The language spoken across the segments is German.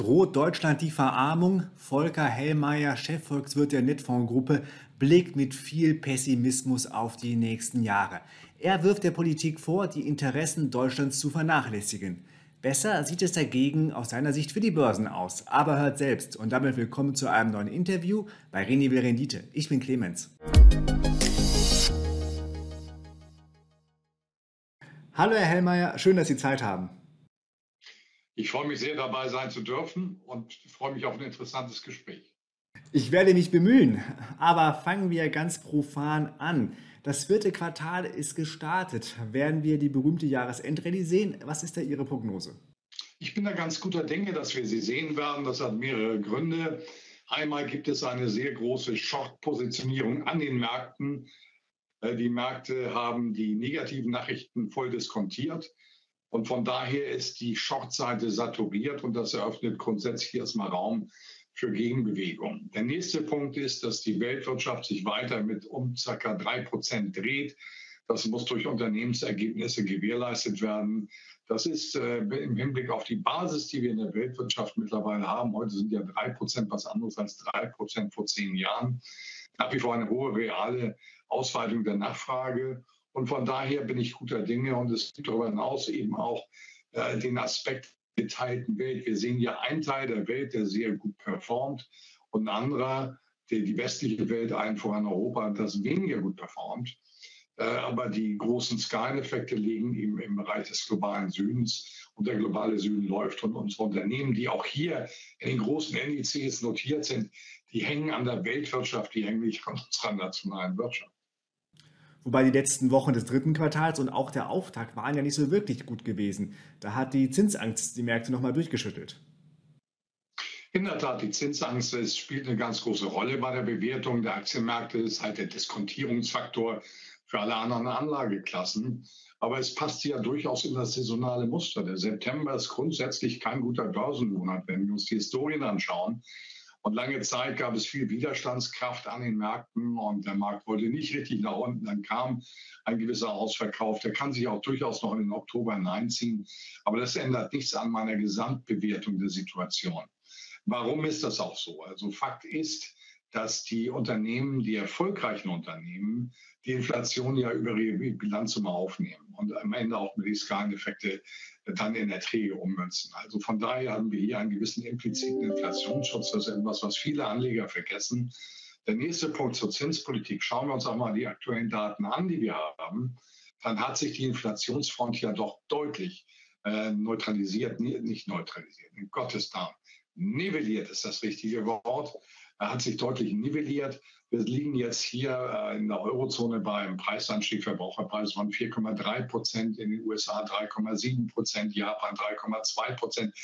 Droht Deutschland die Verarmung? Volker Hellmeier, Chefvolkswirt der Netfonds-Gruppe, blickt mit viel Pessimismus auf die nächsten Jahre. Er wirft der Politik vor, die Interessen Deutschlands zu vernachlässigen. Besser sieht es dagegen aus seiner Sicht für die Börsen aus. Aber hört selbst. Und damit willkommen zu einem neuen Interview bei René Will Rendite. Ich bin Clemens. Hallo Herr Hellmeier, schön, dass Sie Zeit haben. Ich freue mich sehr, dabei sein zu dürfen und freue mich auf ein interessantes Gespräch. Ich werde mich bemühen, aber fangen wir ganz profan an. Das vierte Quartal ist gestartet. Werden wir die berühmte Jahresendrallye sehen? Was ist da Ihre Prognose? Ich bin da ganz guter Dinge, dass wir sie sehen werden. Das hat mehrere Gründe. Einmal gibt es eine sehr große Short-Positionierung an den Märkten. Äh, die Märkte haben die negativen Nachrichten voll diskontiert. Und von daher ist die Short-Seite saturiert und das eröffnet grundsätzlich erstmal Raum für Gegenbewegung. Der nächste Punkt ist, dass die Weltwirtschaft sich weiter mit um ca. drei Prozent dreht. Das muss durch Unternehmensergebnisse gewährleistet werden. Das ist äh, im Hinblick auf die Basis, die wir in der Weltwirtschaft mittlerweile haben. Heute sind ja drei Prozent was anderes als drei Prozent vor zehn Jahren. Nach wie vor eine hohe reale Ausweitung der Nachfrage. Und von daher bin ich guter Dinge und es gibt darüber hinaus eben auch äh, den Aspekt der geteilten Welt. Wir sehen hier einen Teil der Welt, der sehr gut performt und ein anderer, der die westliche Welt, allen voran Europa, das weniger gut performt. Äh, aber die großen Skaleneffekte liegen eben im Bereich des globalen Südens und der globale Süden läuft und unsere Unternehmen, die auch hier in den großen Indizes notiert sind, die hängen an der Weltwirtschaft, die hängen nicht an unserer nationalen Wirtschaft. Wobei die letzten Wochen des dritten Quartals und auch der Auftakt waren ja nicht so wirklich gut gewesen. Da hat die Zinsangst die Märkte nochmal durchgeschüttelt. In der Tat, die Zinsangst es spielt eine ganz große Rolle bei der Bewertung der Aktienmärkte. Das ist halt der Diskontierungsfaktor für alle anderen Anlageklassen. Aber es passt ja durchaus in das saisonale Muster. Der September ist grundsätzlich kein guter Börsenmonat, wenn wir uns die Historien anschauen. Und lange Zeit gab es viel Widerstandskraft an den Märkten und der Markt wollte nicht richtig nach unten. Dann kam ein gewisser Ausverkauf. Der kann sich auch durchaus noch in den Oktober hineinziehen. Aber das ändert nichts an meiner Gesamtbewertung der Situation. Warum ist das auch so? Also Fakt ist, dass die Unternehmen, die erfolgreichen Unternehmen, die Inflation ja über ihre Bilanz aufnehmen und am Ende auch mit die Skaleneffekte dann in Erträge ummünzen. Also von daher haben wir hier einen gewissen impliziten Inflationsschutz. Das ist etwas, was viele Anleger vergessen. Der nächste Punkt zur Zinspolitik. Schauen wir uns auch mal die aktuellen Daten an, die wir haben. Dann hat sich die Inflationsfront ja doch deutlich äh, neutralisiert, nicht neutralisiert, in Gottes Namen. Nivelliert ist das richtige Wort. Er hat sich deutlich nivelliert. Wir liegen jetzt hier äh, in der Eurozone bei einem Preisanstieg, Verbraucherpreis von 4,3 Prozent, in den USA 3,7 Prozent, Japan 3,2 Prozent.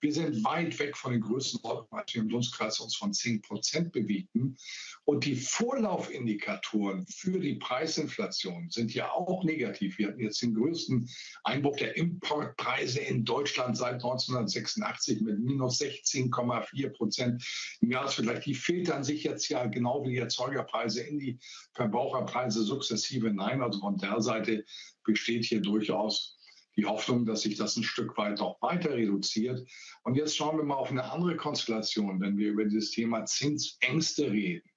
Wir sind weit weg von den Größenordnungen, als wir im Dunstkreis uns von 10 Prozent bewegten. Und die Vorlaufindikatoren für die Preisinflation sind ja auch negativ. Wir hatten jetzt den größten Einbruch der Importpreise in Deutschland seit 1986 mit minus 16,4 Prozent im Jahresvergleich. Die filtern sich jetzt ja genau wie die Erzeugerpreise in die Verbraucherpreise sukzessive hinein. Also von der Seite besteht hier durchaus die Hoffnung, dass sich das ein Stück weit noch weiter reduziert. Und jetzt schauen wir mal auf eine andere Konstellation, wenn wir über dieses Thema Zinsängste reden.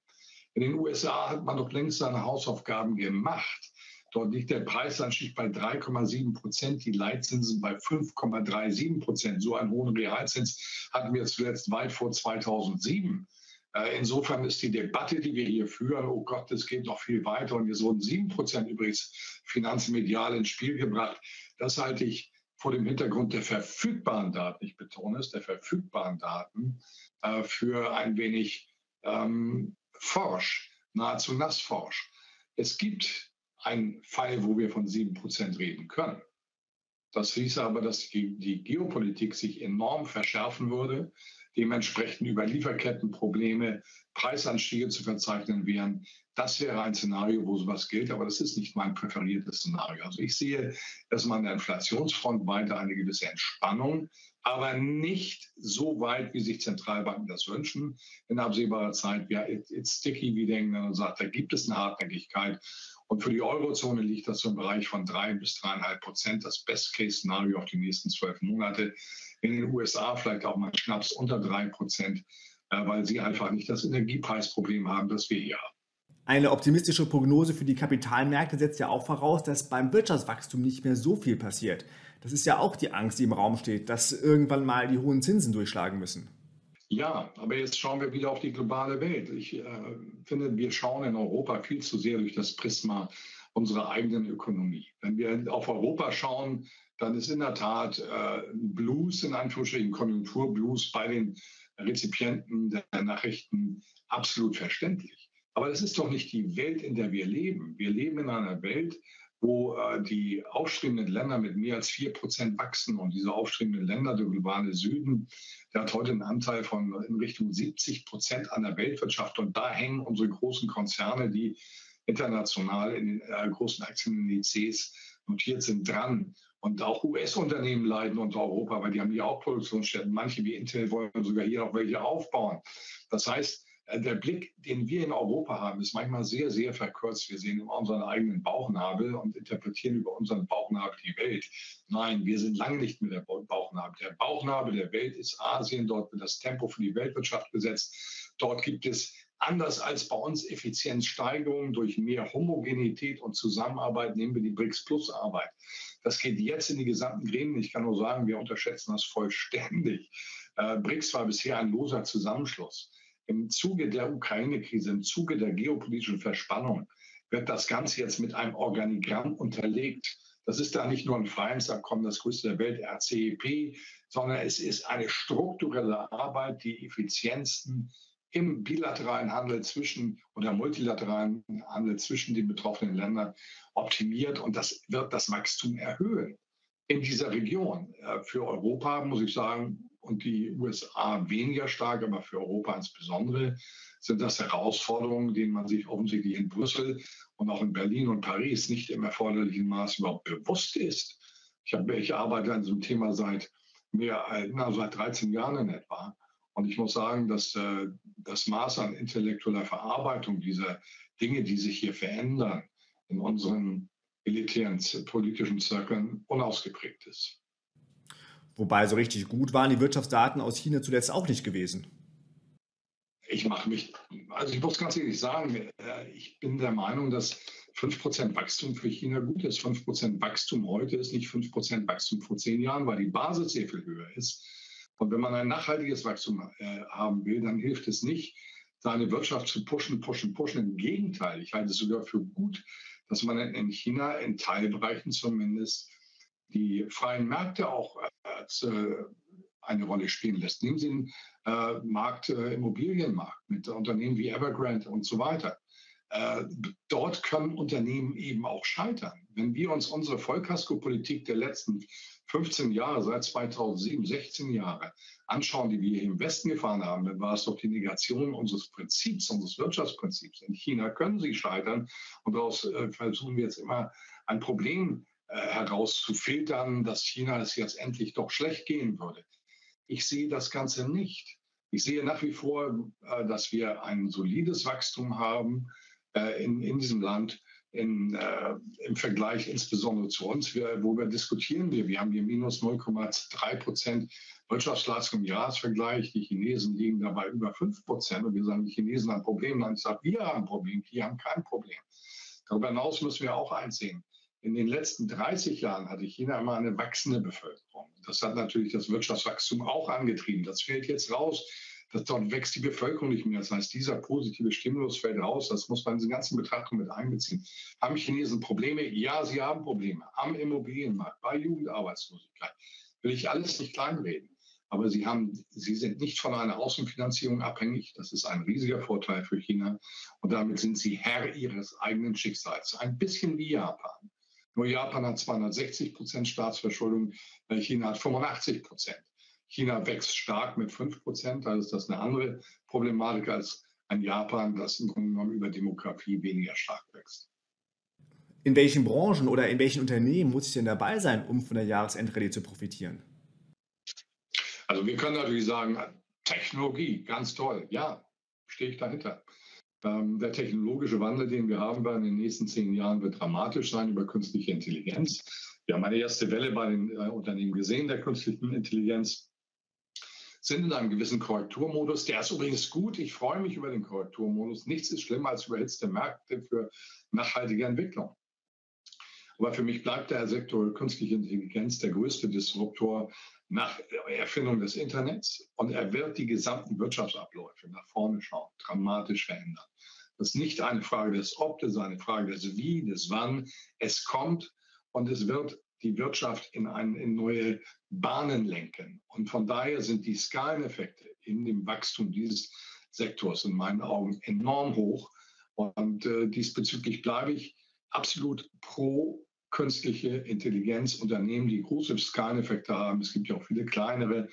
In den USA hat man doch längst seine Hausaufgaben gemacht. Dort liegt der Preisanstieg bei 3,7 Prozent, die Leitzinsen bei 5,37 Prozent. So einen hohen Realzins hatten wir zuletzt weit vor 2007. Äh, insofern ist die Debatte, die wir hier führen, oh Gott, es geht noch viel weiter und jetzt wurden 7 Prozent übrigens finanzmedial ins Spiel gebracht. Das halte ich vor dem Hintergrund der verfügbaren Daten, ich betone es, der verfügbaren Daten, äh, für ein wenig ähm, forsch, nahezu nassforsch. Es gibt einen Fall, wo wir von 7% reden können. Das hieße aber, dass die Geopolitik sich enorm verschärfen würde, dementsprechend über Lieferkettenprobleme Preisanstiege zu verzeichnen wären. Das wäre ein Szenario, wo sowas gilt, aber das ist nicht mein präferiertes Szenario. Also ich sehe erstmal an der Inflationsfront weiter eine gewisse Entspannung, aber nicht so weit, wie sich Zentralbanken das wünschen. In absehbarer Zeit, ja, it's sticky, wie denken und sagt, da gibt es eine Hartnäckigkeit. Und für die Eurozone liegt das so im Bereich von drei bis dreieinhalb Prozent, das Best-Case-Szenario auf die nächsten zwölf Monate. In den USA vielleicht auch mal schnaps unter drei Prozent, äh, weil sie einfach nicht das Energiepreisproblem haben, das wir hier haben. Eine optimistische Prognose für die Kapitalmärkte setzt ja auch voraus, dass beim Wirtschaftswachstum nicht mehr so viel passiert. Das ist ja auch die Angst, die im Raum steht, dass irgendwann mal die hohen Zinsen durchschlagen müssen. Ja, aber jetzt schauen wir wieder auf die globale Welt. Ich äh, finde, wir schauen in Europa viel zu sehr durch das Prisma unserer eigenen Ökonomie. Wenn wir auf Europa schauen, dann ist in der Tat äh, Blues, in Anführungsstrichen Konjunkturblues bei den Rezipienten der Nachrichten absolut verständlich. Aber das ist doch nicht die Welt, in der wir leben. Wir leben in einer Welt, wo äh, die aufstrebenden Länder mit mehr als 4 Prozent wachsen. Und diese aufstrebenden Länder, der globale Süden, der hat heute einen Anteil von in Richtung 70 Prozent an der Weltwirtschaft. Und da hängen unsere großen Konzerne, die international in den äh, großen Aktienindizes notiert sind, dran. Und auch US-Unternehmen leiden unter Europa, weil die haben hier auch Produktionsstätten. Manche wie Intel wollen sogar hier noch welche aufbauen. Das heißt, der Blick, den wir in Europa haben, ist manchmal sehr, sehr verkürzt. Wir sehen immer unseren eigenen Bauchnabel und interpretieren über unseren Bauchnabel die Welt. Nein, wir sind lange nicht mit der Bauchnabel. Der Bauchnabel der Welt ist Asien. Dort wird das Tempo für die Weltwirtschaft gesetzt. Dort gibt es anders als bei uns Effizienzsteigerungen durch mehr Homogenität und Zusammenarbeit. Nehmen wir die BRICS-Plus-Arbeit. Das geht jetzt in die gesamten Gremien. Ich kann nur sagen, wir unterschätzen das vollständig. Äh, BRICS war bisher ein loser Zusammenschluss im Zuge der Ukraine-Krise, im Zuge der geopolitischen Verspannung wird das Ganze jetzt mit einem Organigramm unterlegt. Das ist da nicht nur ein Freihandelsabkommen, das größte der Welt, RCEP, sondern es ist eine strukturelle Arbeit, die Effizienzen im bilateralen Handel zwischen oder multilateralen Handel zwischen den betroffenen Ländern optimiert und das wird das Wachstum erhöhen in dieser Region. Äh, für Europa muss ich sagen, und die USA weniger stark, aber für Europa insbesondere sind das Herausforderungen, denen man sich offensichtlich in Brüssel und auch in Berlin und Paris nicht im erforderlichen Maß überhaupt bewusst ist. Ich, habe, ich arbeite an diesem Thema seit mehr, na, seit 13 Jahren in etwa. Und ich muss sagen, dass äh, das Maß an intellektueller Verarbeitung dieser Dinge, die sich hier verändern, in unseren elitären politischen Zirkeln unausgeprägt ist. Wobei so richtig gut waren die Wirtschaftsdaten aus China zuletzt auch nicht gewesen. Ich mache mich, also ich muss ganz ehrlich sagen, äh, ich bin der Meinung, dass 5% Wachstum für China gut ist. 5% Wachstum heute ist nicht 5% Wachstum vor zehn Jahren, weil die Basis sehr viel höher ist. Und wenn man ein nachhaltiges Wachstum äh, haben will, dann hilft es nicht, seine Wirtschaft zu pushen, pushen, pushen. Im Gegenteil, ich halte es sogar für gut, dass man in China in Teilbereichen zumindest die freien Märkte auch äh, eine Rolle spielen lässt. Nehmen Sie den äh, Markt, äh, Immobilienmarkt mit Unternehmen wie Evergrande und so weiter. Äh, dort können Unternehmen eben auch scheitern. Wenn wir uns unsere Vollkasko-Politik der letzten 15 Jahre, seit 2007, 16 Jahre anschauen, die wir hier im Westen gefahren haben, dann war es doch die Negation unseres Prinzips, unseres Wirtschaftsprinzips. In China können sie scheitern und daraus äh, versuchen wir jetzt immer ein Problem äh, herauszufiltern, dass China es jetzt endlich doch schlecht gehen würde. Ich sehe das Ganze nicht. Ich sehe nach wie vor, äh, dass wir ein solides Wachstum haben in, in diesem Land. In, äh, im Vergleich insbesondere zu uns, wir, wo wir diskutieren wir. Wir haben hier minus 0,3 Prozent Wirtschaftsleistung im Jahresvergleich. Die Chinesen liegen dabei über 5 Prozent und wir sagen, die Chinesen haben ein Problem. Dann sagt, wir haben ein Problem, die haben kein Problem. Darüber hinaus müssen wir auch einsehen, in den letzten 30 Jahren hatte China immer eine wachsende Bevölkerung. Das hat natürlich das Wirtschaftswachstum auch angetrieben. Das fällt jetzt raus. Das, dort wächst die Bevölkerung nicht mehr. Das heißt, dieser positive Stimulus fällt raus. Das muss man in diese ganzen Betrachtungen mit einbeziehen. Haben Chinesen Probleme? Ja, sie haben Probleme. Am Immobilienmarkt, bei Jugendarbeitslosigkeit. Will ich alles nicht kleinreden. Aber sie, haben, sie sind nicht von einer Außenfinanzierung abhängig. Das ist ein riesiger Vorteil für China. Und damit sind sie Herr ihres eigenen Schicksals. Ein bisschen wie Japan. Nur Japan hat 260 Prozent Staatsverschuldung, äh, China hat 85 Prozent. China wächst stark mit 5 Prozent, also ist das eine andere Problematik als ein Japan, das im Grunde genommen über Demografie weniger stark wächst. In welchen Branchen oder in welchen Unternehmen muss ich denn dabei sein, um von der Jahresendrallye zu profitieren? Also wir können natürlich sagen, Technologie, ganz toll, ja, stehe ich dahinter. Ähm, der technologische Wandel, den wir haben werden in den nächsten zehn Jahren, wird dramatisch sein über künstliche Intelligenz. Wir haben eine erste Welle bei den äh, Unternehmen gesehen der künstlichen Intelligenz, sind in einem gewissen Korrekturmodus. Der ist übrigens gut. Ich freue mich über den Korrekturmodus. Nichts ist schlimmer als überhitzte Märkte für nachhaltige Entwicklung. Aber für mich bleibt der Sektor künstliche Intelligenz der größte Disruptor nach Erfindung des Internets und er wird die gesamten Wirtschaftsabläufe nach vorne schauen, dramatisch verändern. Das ist nicht eine Frage des Ob, das ist eine Frage des Wie, des Wann. Es kommt und es wird die Wirtschaft in, ein, in neue Bahnen lenken. Und von daher sind die Skaleneffekte in dem Wachstum dieses Sektors in meinen Augen enorm hoch. Und äh, diesbezüglich bleibe ich absolut pro künstliche Intelligenz, Unternehmen, die große Skaleneffekte haben. Es gibt ja auch viele kleinere.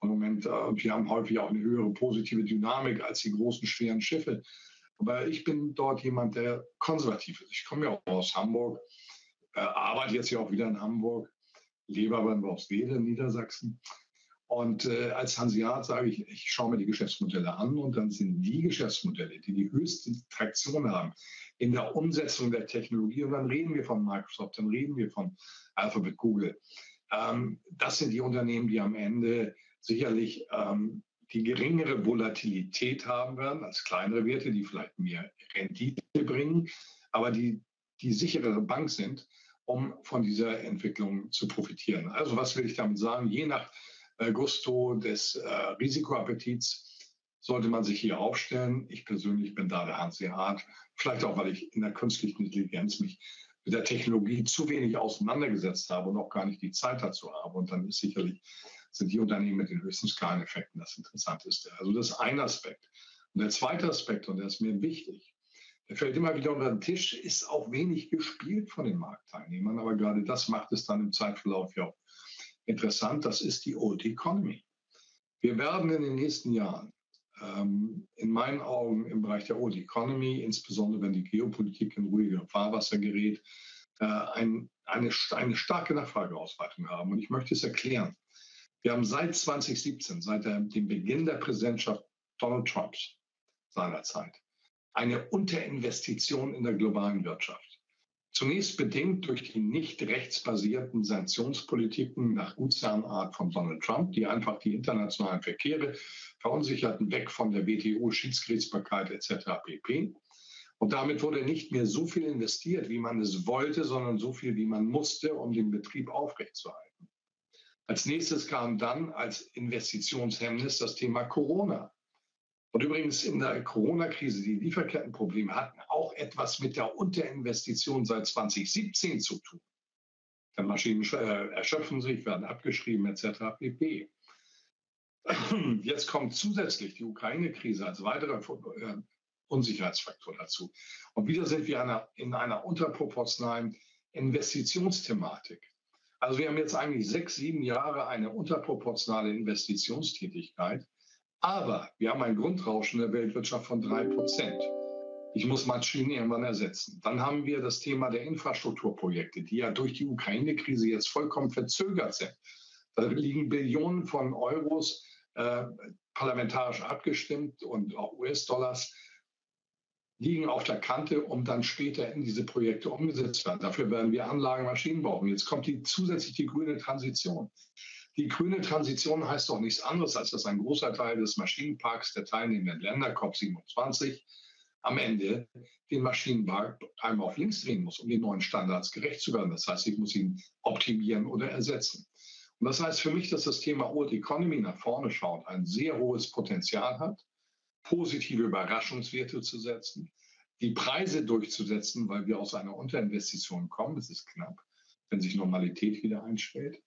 Und im Moment, äh, die haben häufig auch eine höhere positive Dynamik als die großen, schweren Schiffe. Aber ich bin dort jemand, der konservativ ist. Ich komme ja auch aus Hamburg, äh, arbeite jetzt ja auch wieder in Hamburg, lebe aber in Worpswede, Niedersachsen. Und äh, als Hanseat sage ich, ich schaue mir die Geschäftsmodelle an und dann sind die Geschäftsmodelle, die die höchste Traktion haben in der Umsetzung der Technologie, und dann reden wir von Microsoft, dann reden wir von Alphabet, Google. Ähm, das sind die Unternehmen, die am Ende sicherlich ähm, die geringere Volatilität haben werden als kleinere Werte, die vielleicht mehr Rendite bringen, aber die die sichere Bank sind, um von dieser Entwicklung zu profitieren. Also was will ich damit sagen? Je nach äh, Gusto des äh, Risikoappetits sollte man sich hier aufstellen. Ich persönlich bin da der Hanseat, vielleicht auch, weil ich in der künstlichen Intelligenz mich mit der Technologie zu wenig auseinandergesetzt habe und auch gar nicht die Zeit dazu habe. Und dann ist sicherlich sind die Unternehmen mit den höchsten Skaleneffekten das Interessanteste. Also das ist ein Aspekt. Und der zweite Aspekt, und der ist mir wichtig, der fällt immer wieder unter den Tisch, ist auch wenig gespielt von den Marktteilnehmern, aber gerade das macht es dann im Zeitverlauf ja auch interessant, das ist die Old Economy. Wir werden in den nächsten Jahren ähm, in meinen Augen im Bereich der Old Economy, insbesondere wenn die Geopolitik in ruhige Fahrwasser gerät, äh, ein, eine, eine starke Nachfrageausweitung haben. Und ich möchte es erklären. Wir haben seit 2017, seit der, dem Beginn der Präsidentschaft Donald Trumps seinerzeit, eine Unterinvestition in der globalen Wirtschaft. Zunächst bedingt durch die nicht rechtsbasierten Sanktionspolitiken nach Gutsherrenart von Donald Trump, die einfach die internationalen Verkehre verunsicherten, weg von der WTO, Schiedsgerichtsbarkeit etc. pp. Und damit wurde nicht mehr so viel investiert, wie man es wollte, sondern so viel, wie man musste, um den Betrieb aufrechtzuerhalten. Als nächstes kam dann als Investitionshemmnis das Thema Corona. Und übrigens in der Corona-Krise, die Lieferkettenprobleme hatten auch etwas mit der Unterinvestition seit 2017 zu tun. Die Maschinen äh, erschöpfen sich, werden abgeschrieben etc. pp. Jetzt kommt zusätzlich die Ukraine-Krise als weiterer äh, Unsicherheitsfaktor dazu. Und wieder sind wir in einer unterproportionalen Investitionsthematik. Also wir haben jetzt eigentlich sechs, sieben Jahre eine unterproportionale Investitionstätigkeit. Aber wir haben ein Grundrauschen der Weltwirtschaft von drei Prozent. Ich muss Maschinen irgendwann ersetzen. Dann haben wir das Thema der Infrastrukturprojekte, die ja durch die Ukraine-Krise jetzt vollkommen verzögert sind. Da liegen Billionen von Euros äh, parlamentarisch abgestimmt und auch US-Dollars liegen auf der Kante, um dann später in diese Projekte umgesetzt werden. Dafür werden wir Anlagen, Maschinen brauchen. Jetzt kommt die zusätzlich die grüne Transition. Die grüne Transition heißt doch nichts anderes, als dass ein großer Teil des Maschinenparks der teilnehmenden Länder, COP27, am Ende den Maschinenpark einmal auf links drehen muss, um den neuen Standards gerecht zu werden. Das heißt, ich muss ihn optimieren oder ersetzen. Und das heißt für mich, dass das Thema Old Economy nach vorne schaut, ein sehr hohes Potenzial hat, positive Überraschungswerte zu setzen, die Preise durchzusetzen, weil wir aus einer Unterinvestition kommen. Das ist knapp, wenn sich Normalität wieder einstellt.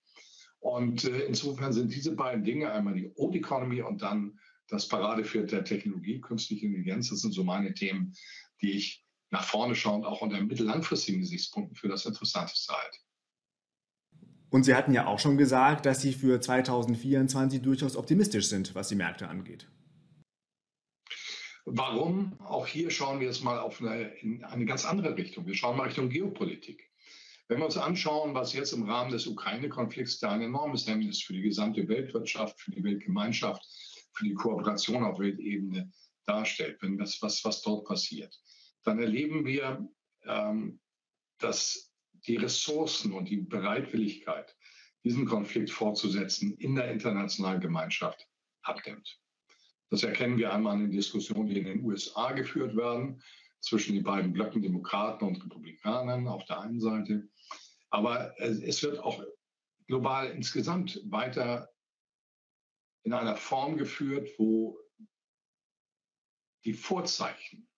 Und äh, insofern sind diese beiden Dinge, einmal die Old Economy und dann das Paradefeld der Technologie, künstliche Intelligenz, das sind so meine Themen, die ich nach vorne schauend auch unter mittellangfristigen Gesichtspunkten für das Interessanteste halte. Und Sie hatten ja auch schon gesagt, dass Sie für 2024 durchaus optimistisch sind, was die Märkte angeht. Warum? Auch hier schauen wir jetzt mal auf eine, in eine ganz andere Richtung. Wir schauen mal Richtung Geopolitik. Wenn wir uns anschauen, was jetzt im Rahmen des Ukraine-Konflikts da ein enormes Hemmnis für die gesamte Weltwirtschaft, für die Weltgemeinschaft, für die Kooperation auf Weltebene darstellt, wenn das, was, was dort passiert, dann erleben wir, ähm, dass die Ressourcen und die Bereitwilligkeit, diesen Konflikt fortzusetzen, in der internationalen Gemeinschaft abnimmt. Das erkennen wir einmal in den Diskussionen, die in den USA geführt werden, zwischen den beiden Blöcken Demokraten und Republikanern auf der einen Seite. Aber es wird auch global insgesamt weiter in einer Form geführt, wo die Vorzeichen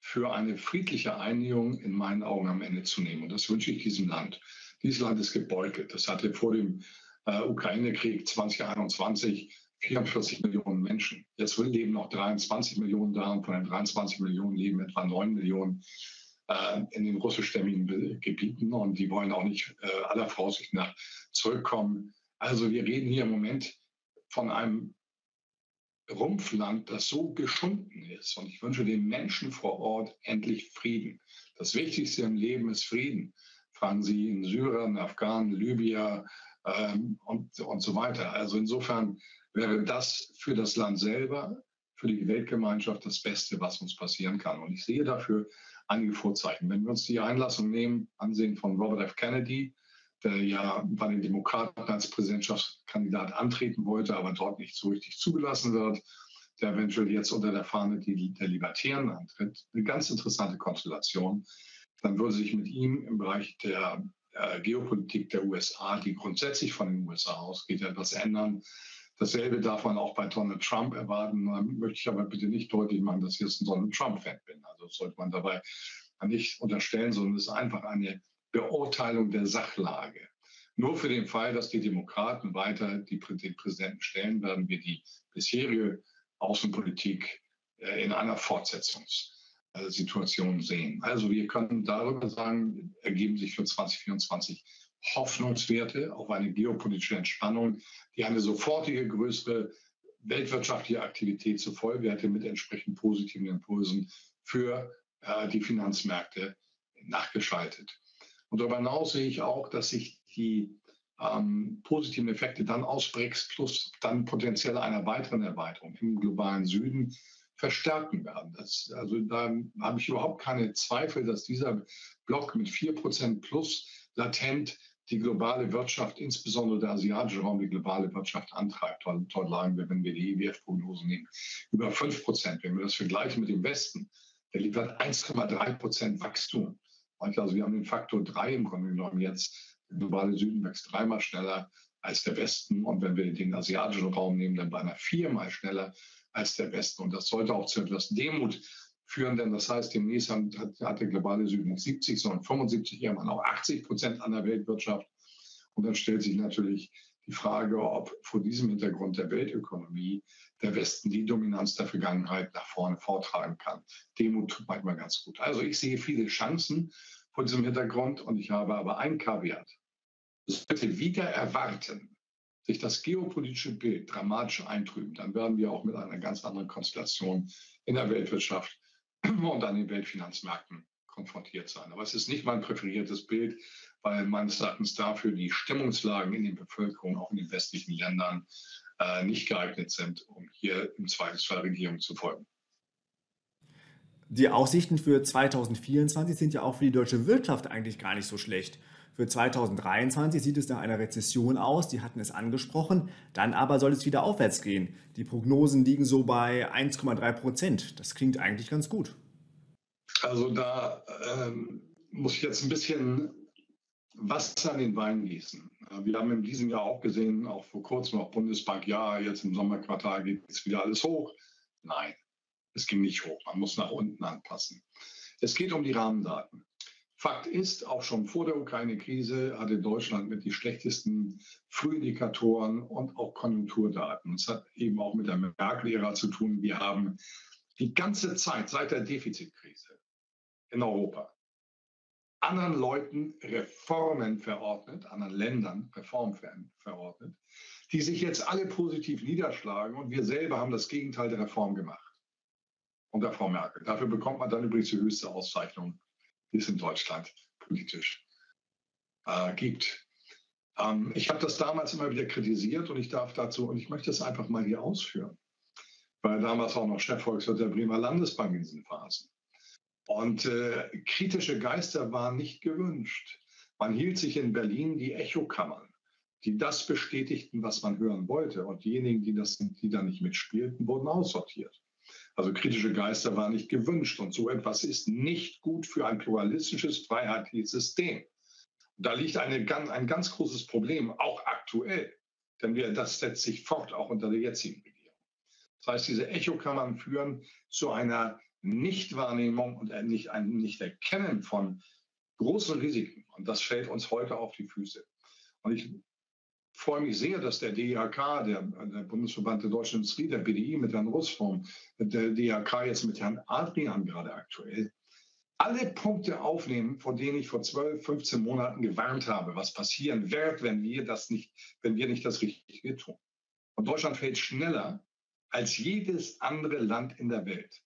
für eine friedliche Einigung in meinen Augen am Ende zu nehmen. Und das wünsche ich diesem Land. Dieses Land ist gebeutelt. Das hatte vor dem äh, Ukraine-Krieg 2021 44 Millionen Menschen. Jetzt leben noch 23 Millionen da und von den 23 Millionen leben etwa 9 Millionen äh, in den russischstämmigen Gebieten und die wollen auch nicht äh, aller Voraussicht nach zurückkommen. Also wir reden hier im Moment von einem Rumpfland, das so geschunden ist. Und ich wünsche den Menschen vor Ort endlich Frieden. Das Wichtigste im Leben ist Frieden. Fragen Sie in Syrien, Afghanen, Libyer ähm, und, und so weiter. Also insofern wäre das für das Land selber, für die Weltgemeinschaft das Beste, was uns passieren kann. Und ich sehe dafür einige Vorzeichen. Wenn wir uns die Einlassung nehmen, ansehen von Robert F. Kennedy, der ja bei den Demokraten als Präsidentschaftskandidat antreten wollte, aber dort nicht so richtig zugelassen wird, der eventuell jetzt unter der Fahne der Libertären antritt. Eine ganz interessante Konstellation. Dann würde sich mit ihm im Bereich der äh, Geopolitik der USA, die grundsätzlich von den USA ausgeht, etwas ändern. Dasselbe darf man auch bei Donald Trump erwarten. Da möchte ich aber bitte nicht deutlich machen, dass ich jetzt ein Donald Trump-Fan bin. Also das sollte man dabei nicht unterstellen, sondern es ist einfach eine Beurteilung der Sachlage. Nur für den Fall, dass die Demokraten weiter die, den Präsidenten stellen, werden wir die bisherige Außenpolitik äh, in einer Fortsetzungssituation sehen. Also wir können darüber sagen, ergeben sich für 2024 Hoffnungswerte auf eine geopolitische Entspannung, die eine sofortige größere weltwirtschaftliche Aktivität zur Folge hätte mit entsprechend positiven Impulsen für äh, die Finanzmärkte nachgeschaltet. Und darüber hinaus sehe ich auch, dass sich die ähm, positiven Effekte dann aus BRICS plus dann potenziell einer weiteren Erweiterung im globalen Süden verstärken werden. Das, also da habe ich überhaupt keine Zweifel, dass dieser Block mit 4% plus latent die globale Wirtschaft, insbesondere der asiatische Raum, die globale Wirtschaft antreibt. Dort, lagen wir, wenn wir die IWF-Prognose e nehmen, über 5 Prozent. Wenn wir das vergleichen mit dem Westen, der liefert 1,3 Prozent Wachstum. Also wir haben den Faktor 3 im Grunde genommen jetzt. Der globale Süden wächst dreimal schneller als der Westen. Und wenn wir den asiatischen Raum nehmen, dann beinahe viermal schneller als der Westen. Und das sollte auch zu etwas Demut führen, denn das heißt, demnächst hat, hat der globale Süden nicht 70, sondern 75, irgendwann auch 80 Prozent an der Weltwirtschaft. Und dann stellt sich natürlich die Frage, ob vor diesem Hintergrund der Weltökonomie der Westen die Dominanz der Vergangenheit nach vorne vortragen kann. Demut tut manchmal ganz gut. Also ich sehe viele Chancen vor diesem Hintergrund und ich habe aber ein Kaviat. Sollte wieder erwarten, sich das geopolitische Bild dramatisch eintrüben, dann werden wir auch mit einer ganz anderen Konstellation in der Weltwirtschaft und an den Weltfinanzmärkten konfrontiert sein. Aber es ist nicht mein präferiertes Bild, weil meines Erachtens dafür die Stimmungslagen in den Bevölkerungen, auch in den westlichen Ländern, äh, nicht geeignet sind, um hier im Zweifelsfall Regierung zu folgen. Die Aussichten für 2024 sind ja auch für die deutsche Wirtschaft eigentlich gar nicht so schlecht. Für 2023 sieht es nach einer Rezession aus, die hatten es angesprochen, dann aber soll es wieder aufwärts gehen. Die Prognosen liegen so bei 1,3 Prozent. Das klingt eigentlich ganz gut. Also da ähm, muss ich jetzt ein bisschen Wasser an den Wein gießen. Wir haben in diesem Jahr auch gesehen, auch vor kurzem auf Bundesbank, ja, jetzt im Sommerquartal geht es wieder alles hoch. Nein, es ging nicht hoch. Man muss nach unten anpassen. Es geht um die Rahmendaten. Fakt ist, auch schon vor der Ukraine-Krise hatte Deutschland mit die schlechtesten Frühindikatoren und auch Konjunkturdaten. Es hat eben auch mit der Merkel-Ära zu tun. Wir haben die ganze Zeit seit der Defizitkrise in Europa anderen Leuten Reformen verordnet, anderen Ländern Reformen verordnet, die sich jetzt alle positiv niederschlagen und wir selber haben das Gegenteil der Reform gemacht. Unter Frau Merkel. Dafür bekommt man dann übrigens die höchste Auszeichnung die es in Deutschland politisch äh, gibt. Ähm, ich habe das damals immer wieder kritisiert und ich darf dazu, und ich möchte es einfach mal hier ausführen. war damals auch noch Chefvolkswirt der Bremer Landesbank in diesen Phasen. Und äh, kritische Geister waren nicht gewünscht. Man hielt sich in Berlin die Echokammern, die das bestätigten, was man hören wollte. Und diejenigen, die, das, die da nicht mitspielten, wurden aussortiert. Also kritische Geister waren nicht gewünscht. Und so etwas ist nicht gut für ein pluralistisches, freiheitliches System. Da liegt eine, ein ganz großes Problem, auch aktuell. Denn wir, das setzt sich fort, auch unter der jetzigen Regierung. Das heißt, diese Echokammern führen zu einer Nichtwahrnehmung und nicht, ein Nicht-Erkennen von großen Risiken. Und das fällt uns heute auf die Füße. Und ich freue mich sehr, dass der DIHK, der, der Bundesverband der deutschen Industrie, der BDI mit Herrn Russform, der DIHK jetzt mit Herrn Adrian gerade aktuell, alle Punkte aufnehmen, von denen ich vor 12, 15 Monaten gewarnt habe, was passieren wird, wenn wir das nicht, wenn wir nicht das Richtige tun. Und Deutschland fällt schneller als jedes andere Land in der Welt.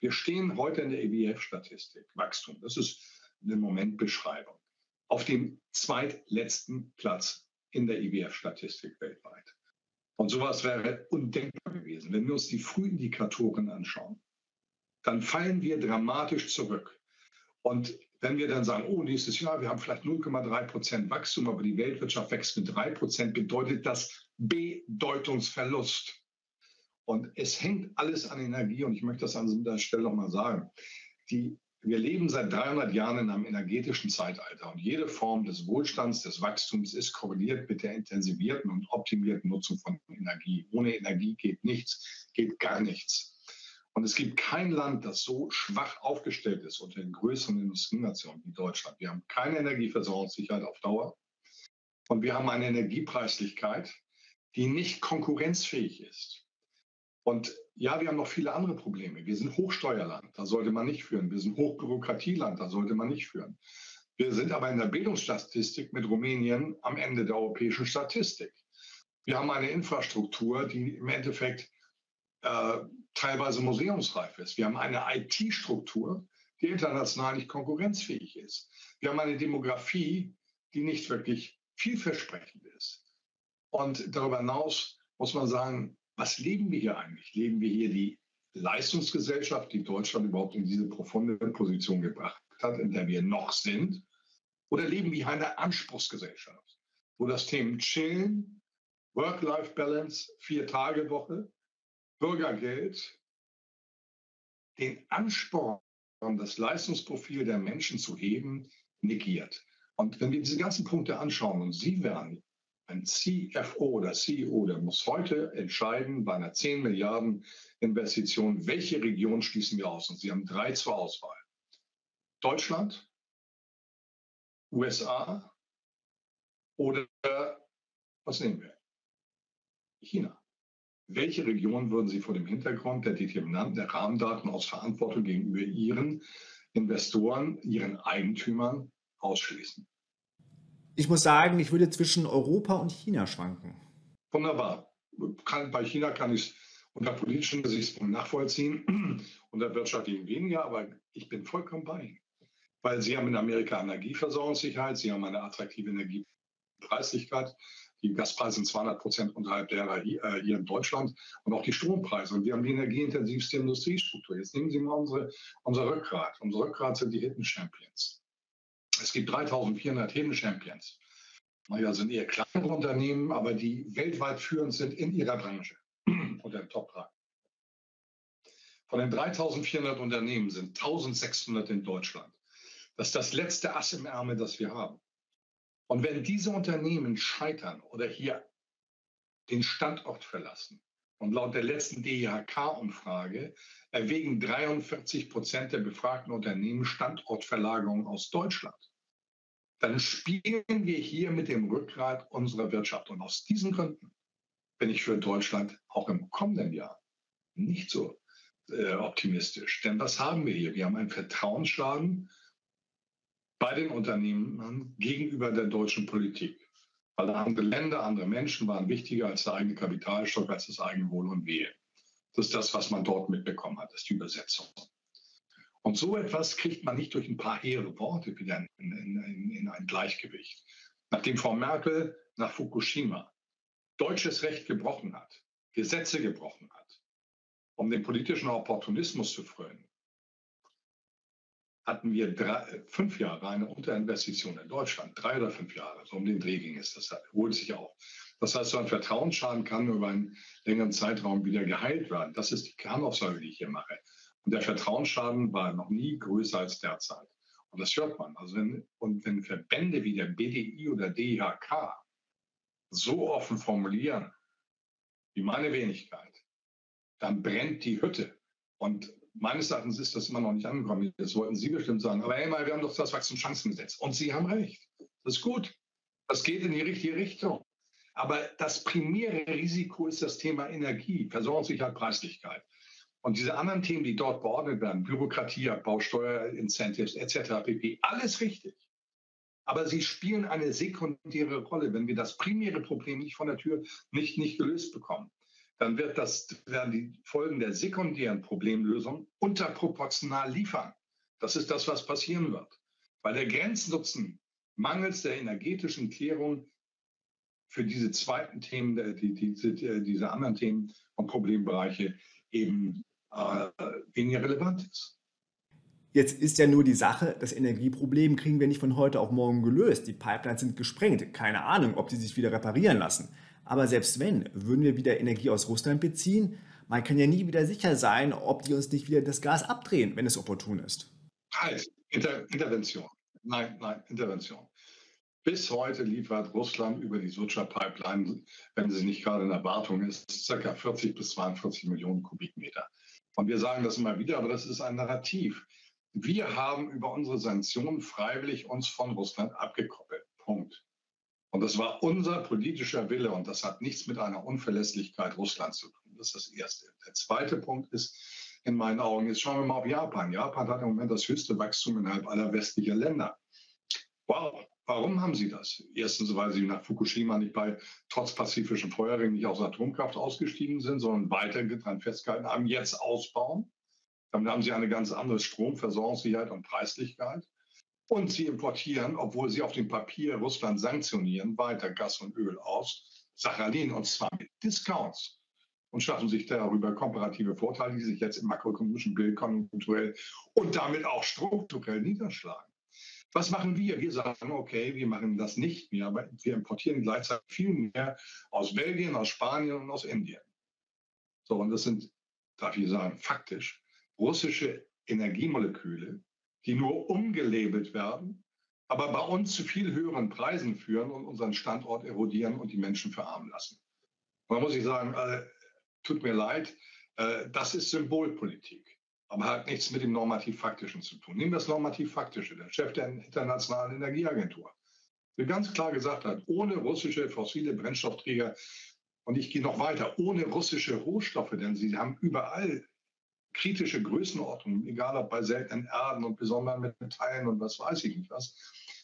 Wir stehen heute in der EWF-Statistik, Wachstum. Das ist eine Momentbeschreibung. Auf dem zweitletzten Platz in der IWF-Statistik weltweit. Und sowas wäre undenkbar gewesen. Wenn wir uns die Frühindikatoren anschauen, dann fallen wir dramatisch zurück. Und wenn wir dann sagen, oh, nächstes Jahr, wir haben vielleicht 0,3 Prozent Wachstum, aber die Weltwirtschaft wächst mit 3 Prozent, bedeutet das Bedeutungsverlust. Und es hängt alles an Energie. Und ich möchte das an dieser Stelle nochmal sagen. Die wir leben seit 300 Jahren in einem energetischen Zeitalter und jede Form des Wohlstands, des Wachstums ist korreliert mit der intensivierten und optimierten Nutzung von Energie. Ohne Energie geht nichts, geht gar nichts. Und es gibt kein Land, das so schwach aufgestellt ist unter den größeren Industrienationen wie Deutschland. Wir haben keine Energieversorgungssicherheit auf Dauer und wir haben eine Energiepreislichkeit, die nicht konkurrenzfähig ist. Und ja, wir haben noch viele andere Probleme. Wir sind Hochsteuerland, da sollte man nicht führen. Wir sind Hochbürokratieland, da sollte man nicht führen. Wir sind aber in der Bildungsstatistik mit Rumänien am Ende der europäischen Statistik. Wir haben eine Infrastruktur, die im Endeffekt äh, teilweise museumsreif ist. Wir haben eine IT-Struktur, die international nicht konkurrenzfähig ist. Wir haben eine Demografie, die nicht wirklich vielversprechend ist. Und darüber hinaus muss man sagen, was leben wir hier eigentlich? Leben wir hier die Leistungsgesellschaft, die Deutschland überhaupt in diese profunde Position gebracht hat, in der wir noch sind? Oder leben wir hier eine Anspruchsgesellschaft, wo das Thema Chillen, Work-Life-Balance, Vier-Tage-Woche, Bürgergeld, den Ansporn, das Leistungsprofil der Menschen zu heben, negiert. Und wenn wir diese ganzen Punkte anschauen und Sie werden ein CFO oder CEO, der muss heute entscheiden bei einer 10 Milliarden Investition, welche Region schließen wir aus. Und Sie haben drei zur Auswahl. Deutschland, USA oder was nehmen wir? China. Welche Region würden Sie vor dem Hintergrund der Determinanten der Rahmendaten aus Verantwortung gegenüber Ihren Investoren, Ihren Eigentümern ausschließen? Ich muss sagen, ich würde zwischen Europa und China schwanken. Wunderbar. Kann, bei China kann ich es unter politischen Gesichtspunkten nachvollziehen, unter wirtschaftlichen weniger, aber ich bin vollkommen bei Ihnen. Weil Sie haben in Amerika Energieversorgungssicherheit, Sie haben eine attraktive Energiepreislichkeit. Die Gaspreise sind 200 Prozent unterhalb derer hier, äh, hier in Deutschland und auch die Strompreise. Und wir haben die energieintensivste Industriestruktur. Jetzt nehmen Sie mal unsere, unser Rückgrat. Unser Rückgrat sind die Hidden Champions. Es gibt 3400 Hidden Champions. Naja, sind eher kleinere Unternehmen, aber die weltweit führend sind in ihrer Branche unter den Top 3. Von den 3400 Unternehmen sind 1600 in Deutschland. Das ist das letzte Ass im Ärmel, das wir haben. Und wenn diese Unternehmen scheitern oder hier den Standort verlassen, und laut der letzten DIHK-Umfrage erwägen 43 Prozent der befragten Unternehmen Standortverlagerung aus Deutschland. Dann spielen wir hier mit dem Rückgrat unserer Wirtschaft. Und aus diesen Gründen bin ich für Deutschland auch im kommenden Jahr nicht so äh, optimistisch. Denn was haben wir hier? Wir haben einen Vertrauensschaden bei den Unternehmen gegenüber der deutschen Politik. Weil andere Länder, andere Menschen waren wichtiger als der eigene Kapitalstock, als das eigene Wohl und Wehe. Das ist das, was man dort mitbekommen hat, das ist die Übersetzung. Und so etwas kriegt man nicht durch ein paar hehre Worte wieder in, in, in ein Gleichgewicht. Nachdem Frau Merkel nach Fukushima deutsches Recht gebrochen hat, Gesetze gebrochen hat um den politischen Opportunismus zu frönen, hatten wir drei, fünf Jahre eine Unterinvestition in Deutschland. Drei oder fünf Jahre, so um den Dreh ging es. Das holt sich auch. Das heißt, so ein Vertrauensschaden kann über einen längeren Zeitraum wieder geheilt werden. Das ist die Kernaussage, die ich hier mache. Und der Vertrauensschaden war noch nie größer als derzeit. Und das hört man. Also wenn, und wenn Verbände wie der BDI oder DIHK so offen formulieren, wie meine Wenigkeit, dann brennt die Hütte. Und meines Erachtens ist das immer noch nicht angekommen. Das wollten Sie bestimmt sagen. Aber hey, wir haben doch das Wachstumschancengesetz. Und Sie haben recht. Das ist gut. Das geht in die richtige Richtung. Aber das primäre Risiko ist das Thema Energie, Versorgungssicherheit, Preislichkeit. Und diese anderen Themen, die dort beordnet werden, Bürokratie, Abbau, Steuerincentives etc., pp., alles richtig. Aber sie spielen eine sekundäre Rolle. Wenn wir das primäre Problem nicht von der Tür nicht, nicht gelöst bekommen, dann wird das, werden die Folgen der sekundären Problemlösung unterproportional liefern. Das ist das, was passieren wird. Weil der Grenznutzen mangels der energetischen Klärung für diese zweiten Themen, die, die, diese anderen Themen und Problembereiche eben äh, weniger relevant ist. Jetzt ist ja nur die Sache, das Energieproblem kriegen wir nicht von heute auf morgen gelöst. Die Pipelines sind gesprengt. Keine Ahnung, ob die sich wieder reparieren lassen. Aber selbst wenn, würden wir wieder Energie aus Russland beziehen, man kann ja nie wieder sicher sein, ob die uns nicht wieder das Gas abdrehen, wenn es opportun ist. Halt, Inter Intervention. Nein, nein, Intervention. Bis heute liefert Russland über die Sucha-Pipeline, wenn sie nicht gerade in Erwartung ist, ca. 40 bis 42 Millionen Kubikmeter. Und wir sagen das immer wieder, aber das ist ein Narrativ. Wir haben über unsere Sanktionen freiwillig uns von Russland abgekoppelt. Punkt. Und das war unser politischer Wille und das hat nichts mit einer Unverlässlichkeit Russlands zu tun. Das ist das Erste. Der zweite Punkt ist in meinen Augen, jetzt schauen wir mal auf Japan. Japan hat im Moment das höchste Wachstum innerhalb aller westlichen Länder. Wow, Warum haben sie das? Erstens, weil sie nach Fukushima nicht bei trotz pazifischen Feuerringen nicht aus Atomkraft ausgestiegen sind, sondern weiter daran festgehalten haben, jetzt ausbauen. Damit haben sie eine ganz andere Stromversorgungssicherheit und Preislichkeit. Und sie importieren, obwohl sie auf dem Papier Russland sanktionieren, weiter Gas und Öl aus Sachalin und zwar mit Discounts und schaffen sich darüber komparative Vorteile, die sich jetzt im makroökonomischen Bild konjunkturell und damit auch strukturell niederschlagen. Was machen wir? Wir sagen, okay, wir machen das nicht mehr, aber wir importieren gleichzeitig viel mehr aus Belgien, aus Spanien und aus Indien. So, und das sind, darf ich sagen, faktisch russische Energiemoleküle, die nur umgelabelt werden, aber bei uns zu viel höheren Preisen führen und unseren Standort erodieren und die Menschen verarmen lassen. Und da muss ich sagen, äh, tut mir leid, äh, das ist Symbolpolitik aber hat nichts mit dem Normativ-Faktischen zu tun. Nehmen wir das Normativ-Faktische. Der Chef der Internationalen Energieagentur, der ganz klar gesagt hat, ohne russische fossile Brennstoffträger, und ich gehe noch weiter, ohne russische Rohstoffe, denn sie haben überall kritische Größenordnungen, egal ob bei seltenen Erden und besonders mit Metallen und was weiß ich nicht was.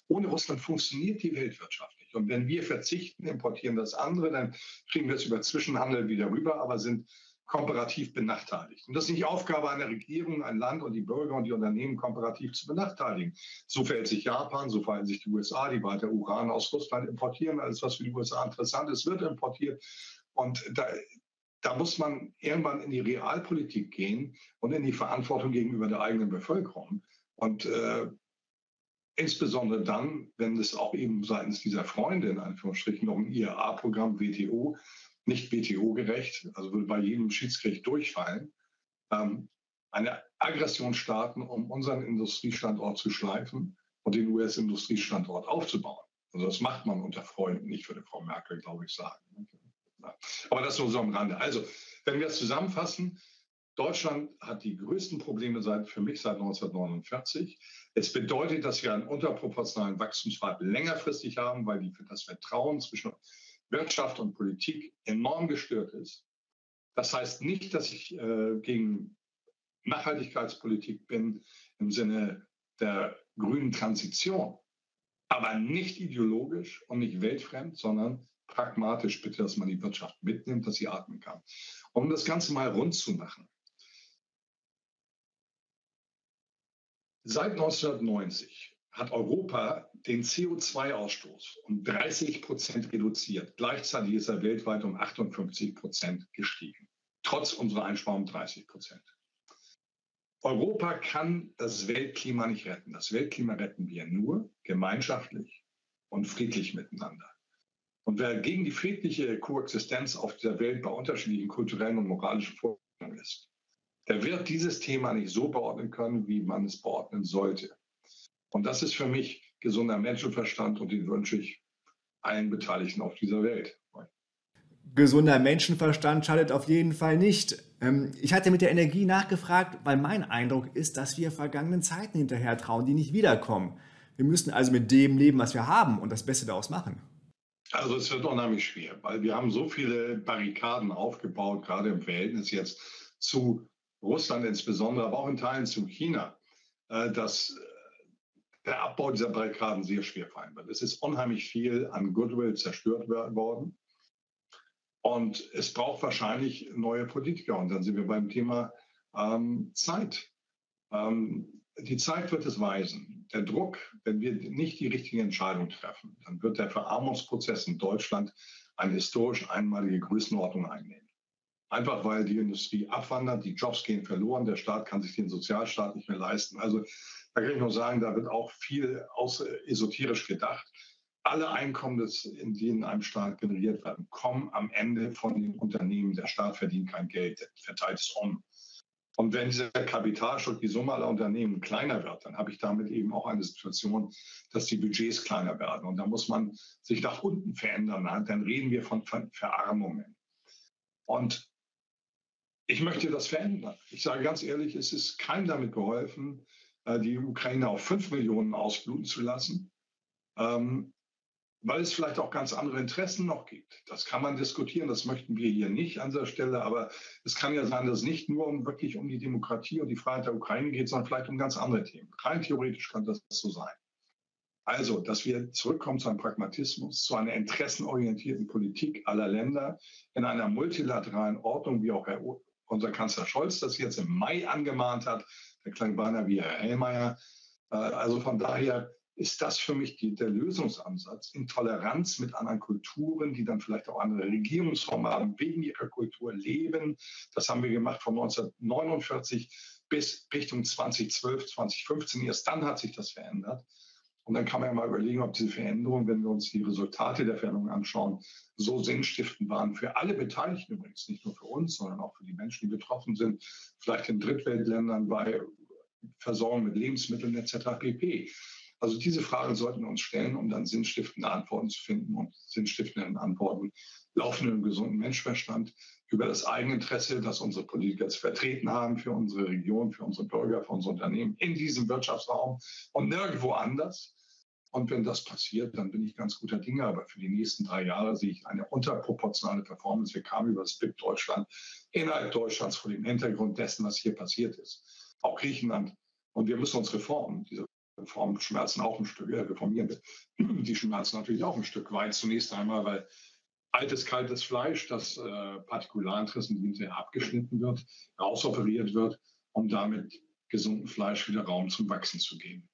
Ohne Russland funktioniert die Weltwirtschaft nicht. Und wenn wir verzichten, importieren das andere, dann kriegen wir es über Zwischenhandel wieder rüber, aber sind komparativ benachteiligt. Und das ist nicht Aufgabe einer Regierung, ein Land und die Bürger und die Unternehmen komparativ zu benachteiligen. So verhält sich Japan, so verhalten sich die USA, die weiter Uran aus Russland importieren. Alles, was für die USA interessant ist, wird importiert. Und da, da muss man irgendwann in die Realpolitik gehen und in die Verantwortung gegenüber der eigenen Bevölkerung. Und äh, insbesondere dann, wenn es auch eben seitens dieser Freunde in Anführungsstrichen noch ein IRA-Programm WTO nicht WTO-gerecht, also würde bei jedem Schiedsgericht durchfallen, ähm, eine Aggression starten, um unseren Industriestandort zu schleifen und den US-Industriestandort aufzubauen. Also das macht man unter Freunden, nicht würde Frau Merkel, glaube ich, sagen. Aber das nur so am Rande. Also, wenn wir es zusammenfassen, Deutschland hat die größten Probleme seit, für mich seit 1949. Es bedeutet, dass wir einen unterproportionalen Wachstumspfad längerfristig haben, weil die, das Vertrauen zwischen Wirtschaft und Politik enorm gestört ist. Das heißt nicht, dass ich äh, gegen Nachhaltigkeitspolitik bin im Sinne der grünen Transition, aber nicht ideologisch und nicht weltfremd, sondern pragmatisch bitte, dass man die Wirtschaft mitnimmt, dass sie atmen kann. Um das Ganze mal rund zu machen. Seit 1990 hat Europa den CO2-Ausstoß um 30 Prozent reduziert. Gleichzeitig ist er weltweit um 58 Prozent gestiegen. trotz unserer Einsparung 30 Prozent. Europa kann das Weltklima nicht retten. Das Weltklima retten wir nur gemeinschaftlich und friedlich miteinander. Und wer gegen die friedliche Koexistenz auf dieser Welt bei unterschiedlichen kulturellen und moralischen Vorstellungen ist, der wird dieses Thema nicht so beordnen können, wie man es beordnen sollte. Und das ist für mich gesunder Menschenverstand und den wünsche ich allen Beteiligten auf dieser Welt. Gesunder Menschenverstand schadet auf jeden Fall nicht. Ähm, ich hatte mit der Energie nachgefragt, weil mein Eindruck ist, dass wir vergangenen Zeiten hinterher trauen, die nicht wiederkommen. Wir müssen also mit dem leben, was wir haben und das Beste daraus machen. Also es wird unheimlich schwer, weil wir haben so viele Barrikaden aufgebaut, gerade im Verhältnis jetzt zu Russland insbesondere, aber auch in Teilen zu China, äh, dass der Abbau dieser Barrikaden sehr schwer fallen wird. Es ist unheimlich viel an Goodwill zerstört worden. Und es braucht wahrscheinlich neue Politiker. Und dann sind wir beim Thema ähm, Zeit. Ähm, die Zeit wird es weisen. Der Druck, wenn wir nicht die richtigen Entscheidungen treffen, dann wird der Verarmungsprozess in Deutschland eine historisch einmalige Größenordnung einnehmen. Einfach weil die Industrie abwandert, die Jobs gehen verloren, der Staat kann sich den Sozialstaat nicht mehr leisten. Also da kann ich nur sagen, da wird auch viel aus, esoterisch gedacht. Alle Einkommen, die in einem Staat generiert werden, kommen am Ende von den Unternehmen. Der Staat verdient kein Geld, verteilt es um. Und wenn dieser Kapitalstock, die Summe aller Unternehmen kleiner wird, dann habe ich damit eben auch eine Situation, dass die Budgets kleiner werden. Und da muss man sich nach unten verändern. Dann reden wir von Verarmungen. Und ich möchte das verändern. Ich sage ganz ehrlich, es ist keinem damit geholfen, die Ukraine auf fünf Millionen ausbluten zu lassen, ähm, weil es vielleicht auch ganz andere Interessen noch gibt. Das kann man diskutieren, das möchten wir hier nicht an dieser Stelle, aber es kann ja sein, dass es nicht nur um wirklich um die Demokratie und die Freiheit der Ukraine geht, sondern vielleicht um ganz andere Themen. Rein theoretisch kann das so sein. Also, dass wir zurückkommen zu einem Pragmatismus, zu einer interessenorientierten Politik aller Länder in einer multilateralen Ordnung, wie auch unser Kanzler Scholz das jetzt im Mai angemahnt hat. Der klang beinahe wie Herr Hellmeier. Äh, also von daher ist das für mich die, der Lösungsansatz in Toleranz mit anderen Kulturen, die dann vielleicht auch andere Regierungsformen haben, wegen ihrer Kultur leben. Das haben wir gemacht von 1949 bis Richtung 2012, 2015. Erst dann hat sich das verändert. Und dann kann man ja mal überlegen, ob diese Veränderungen, wenn wir uns die Resultate der Veränderung anschauen, so sinnstiftend waren für alle Beteiligten übrigens, nicht nur für uns, sondern auch für die Menschen, die betroffen sind, vielleicht in Drittweltländern bei Versorgung mit Lebensmitteln etc. pp. Also diese Fragen sollten wir uns stellen, um dann sinnstiftende Antworten zu finden und sinnstiftende Antworten laufen im gesunden Menschenverstand über das Eigeninteresse, das unsere Politiker zu vertreten haben für unsere Region, für unsere Bürger, für unsere Unternehmen in diesem Wirtschaftsraum und nirgendwo anders. Und wenn das passiert, dann bin ich ganz guter Dinge. Aber für die nächsten drei Jahre sehe ich eine unterproportionale Performance. Wir kamen über das BIP Deutschland innerhalb Deutschlands vor dem Hintergrund dessen, was hier passiert ist. Auch Griechenland. Und wir müssen uns reformen. Diese Reformen schmerzen auch ein Stück, äh, reformieren. Die schmerzen natürlich auch ein Stück weit. Zunächst einmal, weil altes, kaltes Fleisch, das äh, Partikularinteressen hinterher abgeschnitten wird, rausoperiert wird, um damit gesunden Fleisch wieder Raum zum Wachsen zu geben.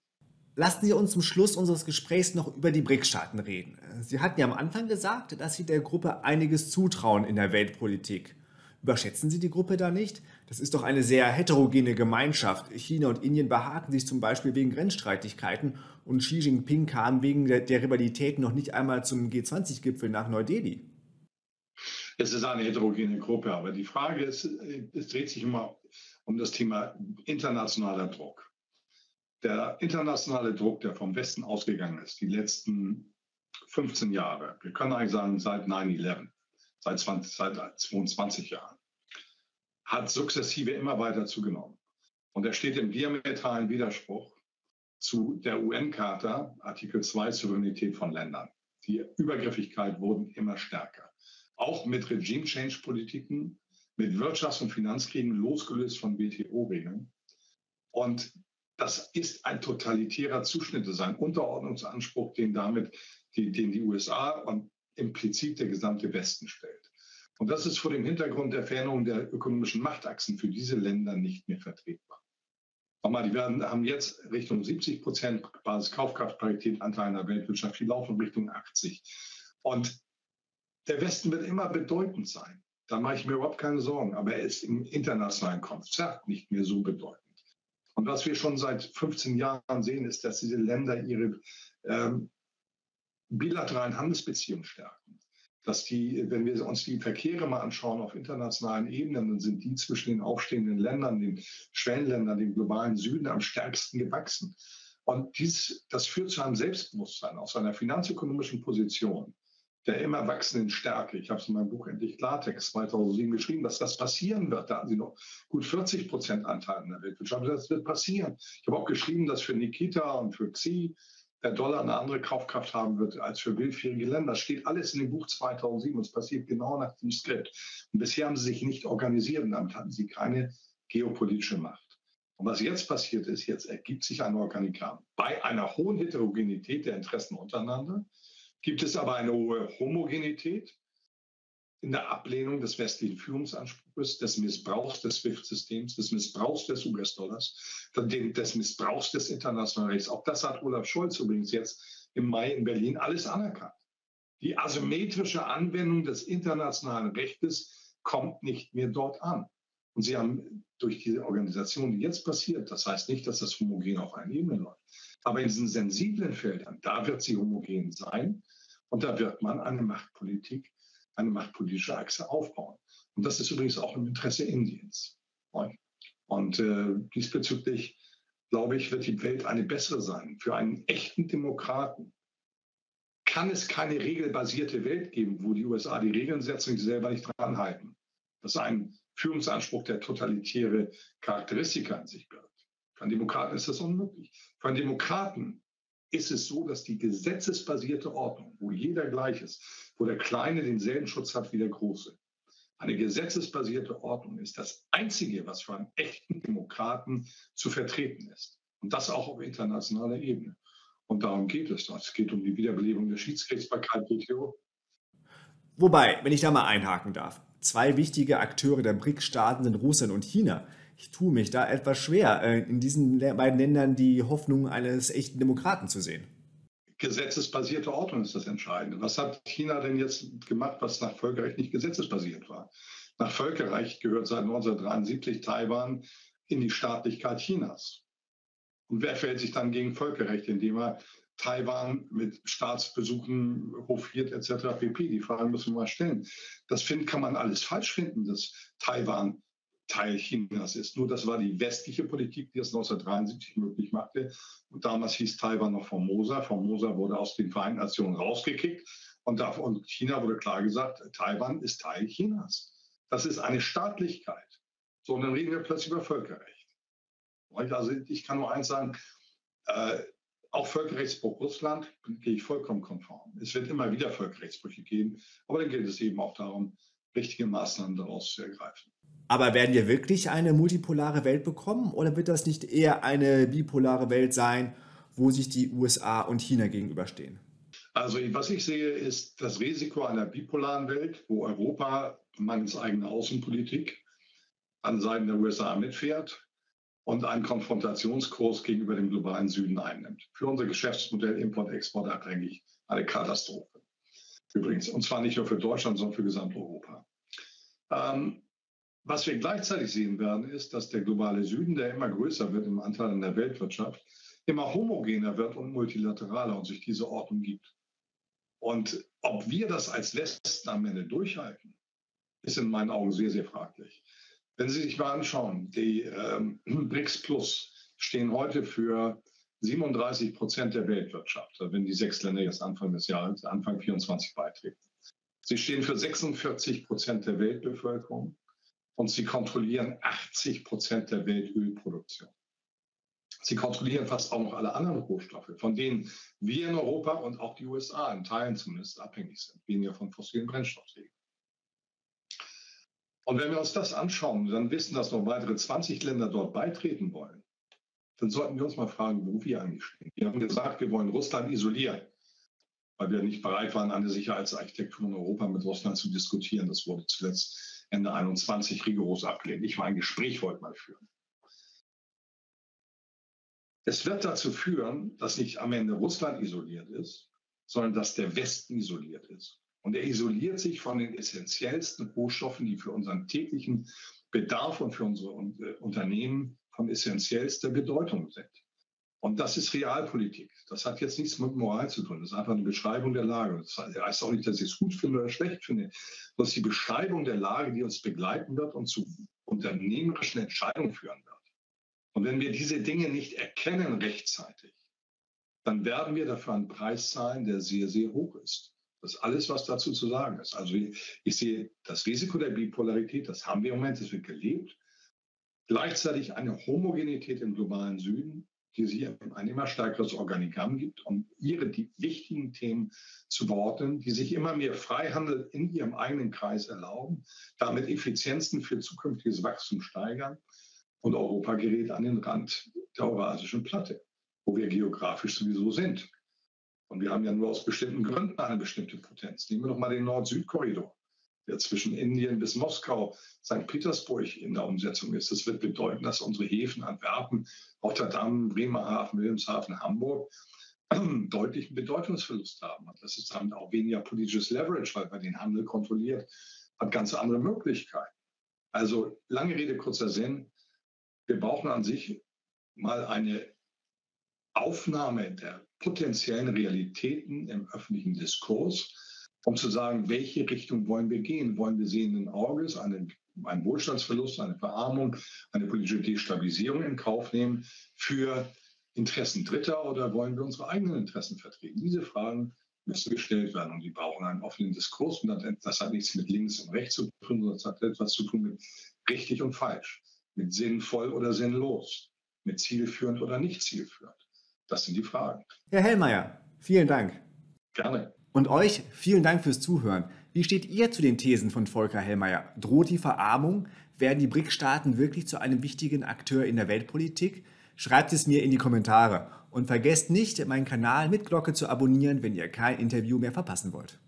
Lassen Sie uns zum Schluss unseres Gesprächs noch über die BRICS-Staaten reden. Sie hatten ja am Anfang gesagt, dass Sie der Gruppe einiges zutrauen in der Weltpolitik. Überschätzen Sie die Gruppe da nicht? Das ist doch eine sehr heterogene Gemeinschaft. China und Indien behaken sich zum Beispiel wegen Grenzstreitigkeiten und Xi Jinping kam wegen der, Rivalität noch nicht einmal zum G20-Gipfel nach Neu-Delhi. Es ist eine heterogene Gruppe, aber die Frage ist, es dreht sich immer um das Thema internationaler Druck der internationale Druck, der vom Westen ausgegangen ist, die letzten 15 Jahre, wir können eigentlich sagen seit 9-11, seit, seit 22 Jahren, hat sukzessive immer weiter zugenommen. Und er steht im diametralen Widerspruch zu der UN-Charta, Artikel 2, Souveränität von Ländern. Die Übergriffigkeit wurden immer stärker. Auch mit Regime-Change-Politiken, mit Wirtschafts- und Finanzkriegen losgelöst von WTO-Regeln. Und das ist ein totalitärer Zuschnitt, das ist ein Unterordnungsanspruch, den damit die, den die USA und implizit der gesamte Westen stellt. Und das ist vor dem Hintergrund der Veränderung der ökonomischen Machtachsen für diese Länder nicht mehr vertretbar. Nochmal, die werden, haben jetzt Richtung 70 Prozent Basiskaufkraftparität Anteil in der Weltwirtschaft, die laufen Richtung 80. Und der Westen wird immer bedeutend sein. dann mache ich mir überhaupt keine Sorgen. Aber er ist im internationalen Konzert nicht mehr so bedeutend. Und was wir schon seit 15 Jahren sehen, ist, dass diese Länder ihre ähm, bilateralen Handelsbeziehungen stärken. Dass die, wenn wir uns die Verkehre mal anschauen auf internationalen Ebenen, dann sind die zwischen den aufstehenden Ländern, den Schwellenländern, dem globalen Süden am stärksten gewachsen. Und dies, das führt zu einem Selbstbewusstsein aus einer finanzökonomischen Position der immer wachsenden Stärke. Ich habe es in meinem Buch Endlich Klartext 2007 geschrieben, dass das passieren wird. Da haben Sie noch gut 40 Prozent Anteil in der Weltwirtschaft. Das wird passieren. Ich habe auch geschrieben, dass für Nikita und für Xi der Dollar eine andere Kaufkraft haben wird als für willfährige Länder. Das steht alles in dem Buch 2007 und es passiert genau nach dem Skript. Und bisher haben sie sich nicht organisiert und damit hatten sie keine geopolitische Macht. Und was jetzt passiert ist, jetzt ergibt sich ein Organigramm bei einer hohen Heterogenität der Interessen untereinander, gibt es aber eine hohe Homogenität in der Ablehnung des westlichen Führungsanspruchs, des Missbrauchs des SWIFT-Systems, des Missbrauchs des US-Dollars, des Missbrauchs des internationalen Rechts. Auch das hat Olaf Scholz übrigens jetzt im Mai in Berlin alles anerkannt. Die asymmetrische Anwendung des internationalen Rechtes kommt nicht mehr dort an. Und sie haben durch diese Organisation, die jetzt passiert, das heißt nicht, dass das homogen auf einer Ebene läuft, aber in diesen sensiblen Feldern, da wird sie homogen sein. Und da wird man eine Machtpolitik, eine machtpolitische Achse aufbauen. Und das ist übrigens auch im Interesse Indiens. Und äh, diesbezüglich, glaube ich, wird die Welt eine bessere sein. Für einen echten Demokraten kann es keine regelbasierte Welt geben, wo die USA die Regeln setzen und sie selber nicht dran halten. Das ist ein Führungsanspruch, der totalitäre Charakteristika in sich birgt. Für einen Demokraten ist das unmöglich. Für einen Demokraten ist es so, dass die gesetzesbasierte Ordnung, wo jeder gleich ist, wo der Kleine denselben Schutz hat wie der Große, eine gesetzesbasierte Ordnung ist das Einzige, was für einen echten Demokraten zu vertreten ist. Und das auch auf internationaler Ebene. Und darum geht es. Es geht um die Wiederbelebung der Schiedsgerichtsbarkeit WTO. Wobei, wenn ich da mal einhaken darf, zwei wichtige Akteure der BRIC-Staaten sind Russland und China ich tue mich da etwas schwer, äh, in diesen beiden Ländern die Hoffnung eines echten Demokraten zu sehen. Gesetzesbasierte Ordnung ist das Entscheidende. Was hat China denn jetzt gemacht, was nach Völkerrecht nicht gesetzesbasiert war? Nach Völkerrecht gehört seit 1973 Taiwan in die Staatlichkeit Chinas. Und wer fällt sich dann gegen Völkerrecht, indem er Taiwan mit Staatsbesuchen hofiert etc. pp. Die Fragen müssen wir mal stellen. Das find, kann man alles falsch finden, dass Taiwan Teil Chinas ist. Nur das war die westliche Politik, die es 1973 möglich machte. Und damals hieß Taiwan noch Formosa. Formosa wurde aus den Vereinten Nationen rausgekickt. Und, da, und China wurde klar gesagt, Taiwan ist Teil Chinas. Das ist eine Staatlichkeit. So, und dann reden wir plötzlich über Völkerrecht. Also ich kann nur eins sagen, äh, auch Völkerrechtsbruch Russland gehe ich vollkommen konform. Es wird immer wieder Völkerrechtsbrüche geben, aber dann geht es eben auch darum, richtige Maßnahmen daraus zu ergreifen. Aber werden wir wirklich eine multipolare Welt bekommen oder wird das nicht eher eine bipolare Welt sein, wo sich die USA und China gegenüberstehen? Also was ich sehe, ist das Risiko einer bipolaren Welt, wo Europa mangels eigener Außenpolitik an Seiten der USA mitfährt und einen Konfrontationskurs gegenüber dem globalen Süden einnimmt. Für unser Geschäftsmodell Import-Export abhängig eine Katastrophe. Übrigens, und zwar nicht nur für Deutschland, sondern für Gesamteuropa. Ähm, was wir gleichzeitig sehen werden, ist, dass der globale Süden, der immer größer wird im Anteil an der Weltwirtschaft, immer homogener wird und multilateraler und sich diese Ordnung gibt. Und ob wir das als Westen am Ende durchhalten, ist in meinen Augen sehr, sehr fraglich. Wenn Sie sich mal anschauen, die ähm, BRICS Plus stehen heute für 37 Prozent der Weltwirtschaft, wenn die sechs Länder jetzt Anfang des Jahres, Anfang 24 beitreten. Sie stehen für 46 Prozent der Weltbevölkerung und sie kontrollieren 80 Prozent der Weltölproduktion. Sie kontrollieren fast auch noch alle anderen Rohstoffe, von denen wir in Europa und auch die USA in Teilen zumindest abhängig sind, weniger von fossilen Brennstoffsägen. Und wenn wir uns das anschauen, dann wissen, dass noch weitere 20 Länder dort beitreten wollen, dann sollten wir uns mal fragen, wo wir eigentlich stehen. Wir haben gesagt, wir wollen Russland isolieren, weil wir nicht bereit waren, eine Sicherheitsarchitektur in Europa mit Russland zu diskutieren. Das wurde zuletzt Ende 21 rigoros abgelehnt. Ich war ein Gespräch wollte mal führen. Es wird dazu führen, dass nicht am Ende Russland isoliert ist, sondern dass der Westen isoliert ist. Und er isoliert sich von den essentiellsten Rohstoffen, die für unseren täglichen Bedarf und für unsere äh, Unternehmen von essentiellster Bedeutung sind. Und das ist Realpolitik. Das hat jetzt nichts mit Moral zu tun. Das ist einfach eine Beschreibung der Lage. Das heißt auch nicht, dass ich es gut finde oder schlecht finde. Das ist die Beschreibung der Lage, die uns begleiten wird und zu unternehmerischen Entscheidungen führen wird. Und wenn wir diese Dinge nicht erkennen rechtzeitig, dann werden wir dafür einen Preis zahlen, der sehr, sehr hoch ist. Das ist alles, was dazu zu sagen ist. Also ich sehe das Risiko der Bipolarität, das haben wir im Moment, das wird gelebt. Gleichzeitig eine Homogenität im globalen Süden, die sich ein immer stärkeres Organigramm gibt, um ihre die wichtigen Themen zu beordnen, die sich immer mehr Freihandel in ihrem eigenen Kreis erlauben, damit Effizienzen für zukünftiges Wachstum steigern. Und Europa gerät an den Rand der eurasischen Platte, wo wir geografisch sowieso sind. Und wir haben ja nur aus bestimmten Gründen eine bestimmte Potenz. Nehmen wir doch mal den Nord-Süd-Korridor der zwischen Indien bis Moskau, St. Petersburg in der Umsetzung ist. Das wird bedeuten, dass unsere Häfen Antwerpen, Rotterdam, Bremerhaven, Wilhelmshaven, Hamburg deutlichen Bedeutungsverlust haben. Das ist dann auch weniger politisches Leverage, weil man den Handel kontrolliert, hat ganz andere Möglichkeiten. Also lange Rede, kurzer Sinn. Wir brauchen an sich mal eine Aufnahme der potenziellen Realitäten im öffentlichen Diskurs um zu sagen, welche Richtung wollen wir gehen? Wollen wir sehenden Auges einen, einen Wohlstandsverlust, eine Verarmung, eine politische Destabilisierung in Kauf nehmen für Interessen Dritter oder wollen wir unsere eigenen Interessen vertreten? Diese Fragen müssen gestellt werden und die brauchen einen offenen Diskurs. Und das hat nichts mit links und rechts zu tun, sondern das hat etwas zu tun mit richtig und falsch, mit sinnvoll oder sinnlos, mit zielführend oder nicht zielführend. Das sind die Fragen. Herr Hellmeier, vielen Dank. Gerne. Und euch vielen Dank fürs Zuhören. Wie steht ihr zu den Thesen von Volker Hellmeier? Droht die Verarmung? Werden die BRIC-Staaten wirklich zu einem wichtigen Akteur in der Weltpolitik? Schreibt es mir in die Kommentare und vergesst nicht, meinen Kanal mit Glocke zu abonnieren, wenn ihr kein Interview mehr verpassen wollt.